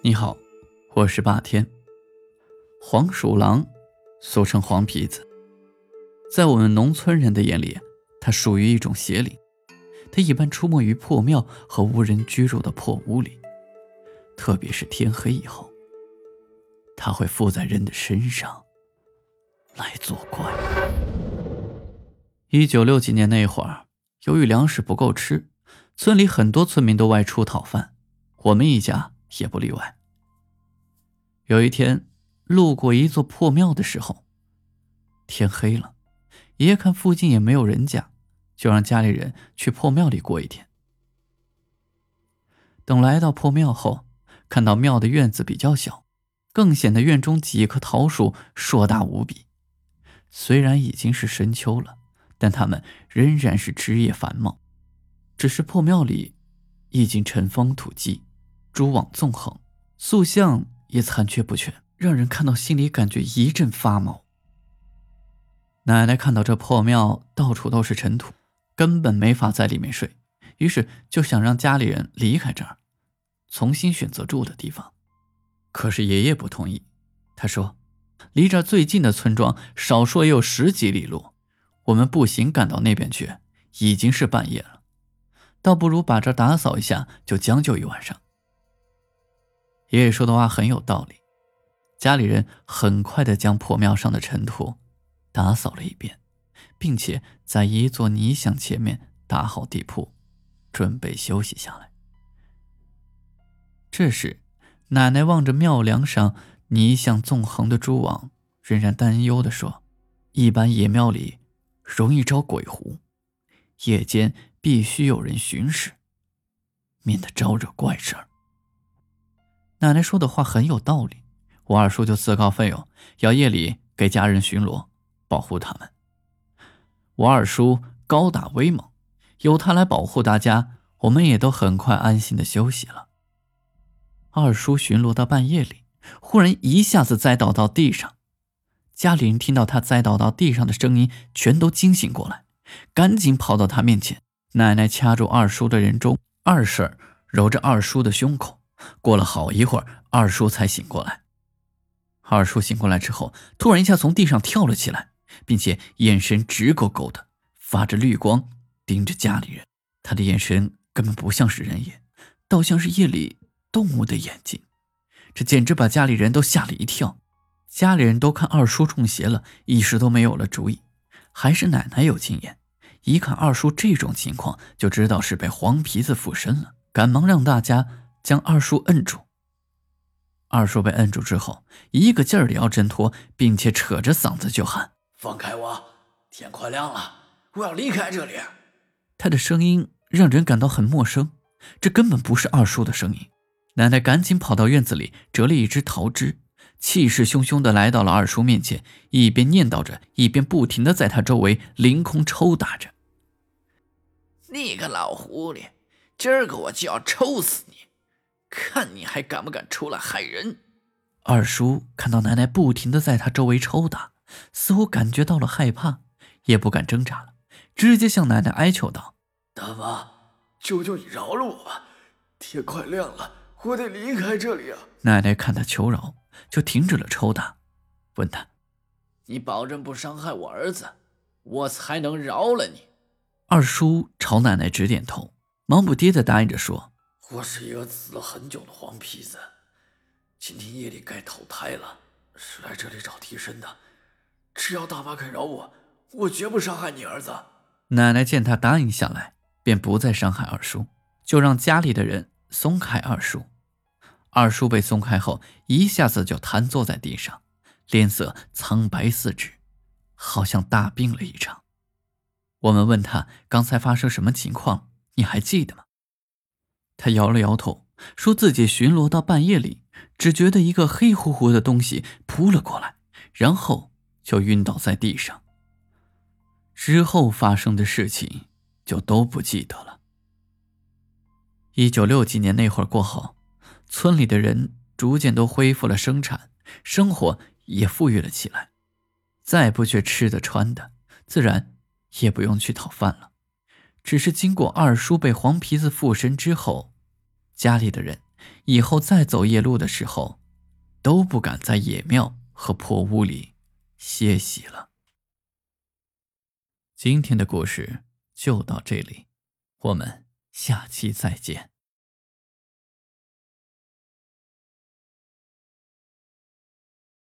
你好，我是霸天。黄鼠狼，俗称黄皮子，在我们农村人的眼里，它属于一种邪灵。它一般出没于破庙和无人居住的破屋里，特别是天黑以后，它会附在人的身上来作怪。一九六几年那会儿，由于粮食不够吃，村里很多村民都外出讨饭，我们一家也不例外。有一天，路过一座破庙的时候，天黑了，爷爷看附近也没有人家，就让家里人去破庙里过一天。等来到破庙后，看到庙的院子比较小，更显得院中几棵桃树硕大无比。虽然已经是深秋了。但他们仍然是枝叶繁茂，只是破庙里已经尘封土积，蛛网纵横，塑像也残缺不全，让人看到心里感觉一阵发毛。奶奶看到这破庙到处都是尘土，根本没法在里面睡，于是就想让家里人离开这儿，重新选择住的地方。可是爷爷不同意，他说：“离这最近的村庄，少说也有十几里路。”我们步行赶到那边去，已经是半夜了，倒不如把这打扫一下，就将就一晚上。爷爷说的话很有道理，家里人很快的将破庙上的尘土打扫了一遍，并且在一座泥像前面打好地铺，准备休息下来。这时，奶奶望着庙梁上泥像纵横的蛛网，仍然担忧的说：“一般野庙里。”容易招鬼狐，夜间必须有人巡视，免得招惹怪事儿。奶奶说的话很有道理，我二叔就自告奋勇要夜里给家人巡逻，保护他们。我二叔高大威猛，有他来保护大家，我们也都很快安心的休息了。二叔巡逻到半夜里，忽然一下子栽倒到地上。家里人听到他栽倒到地上的声音，全都惊醒过来，赶紧跑到他面前。奶奶掐住二叔的人中，二婶揉着二叔的胸口。过了好一会儿，二叔才醒过来。二叔醒过来之后，突然一下从地上跳了起来，并且眼神直勾勾的，发着绿光，盯着家里人。他的眼神根本不像是人眼，倒像是夜里动物的眼睛。这简直把家里人都吓了一跳。家里人都看二叔中邪了，一时都没有了主意。还是奶奶有经验，一看二叔这种情况，就知道是被黄皮子附身了，赶忙让大家将二叔摁住。二叔被摁住之后，一个劲儿的要挣脱，并且扯着嗓子就喊：“放开我！天快亮了，我要离开这里。”他的声音让人感到很陌生，这根本不是二叔的声音。奶奶赶紧跑到院子里折了一只桃枝。气势汹汹地来到了二叔面前，一边念叨着，一边不停地在他周围凌空抽打着。你个老狐狸，今儿个我就要抽死你，看你还敢不敢出来害人！二叔看到奶奶不停的在他周围抽打，似乎感觉到了害怕，也不敢挣扎了，直接向奶奶哀求道：“大妈，求求你饶了我吧，天快亮了，我得离开这里啊！”奶奶看他求饶。就停止了抽打，问他：“你保证不伤害我儿子，我才能饶了你。”二叔朝奶奶直点头，忙不迭的答应着说：“我是一个死了很久的黄皮子，今天夜里该投胎了，是来这里找替身的。只要大妈肯饶我，我绝不伤害你儿子。”奶奶见他答应下来，便不再伤害二叔，就让家里的人松开二叔。二叔被松开后，一下子就瘫坐在地上，脸色苍白似纸，好像大病了一场。我们问他刚才发生什么情况，你还记得吗？他摇了摇头，说自己巡逻到半夜里，只觉得一个黑乎乎的东西扑了过来，然后就晕倒在地上。之后发生的事情就都不记得了。一九六几年那会儿过后。村里的人逐渐都恢复了生产，生活也富裕了起来，再不缺吃的穿的，自然也不用去讨饭了。只是经过二叔被黄皮子附身之后，家里的人以后再走夜路的时候，都不敢在野庙和破屋里歇息了。今天的故事就到这里，我们下期再见。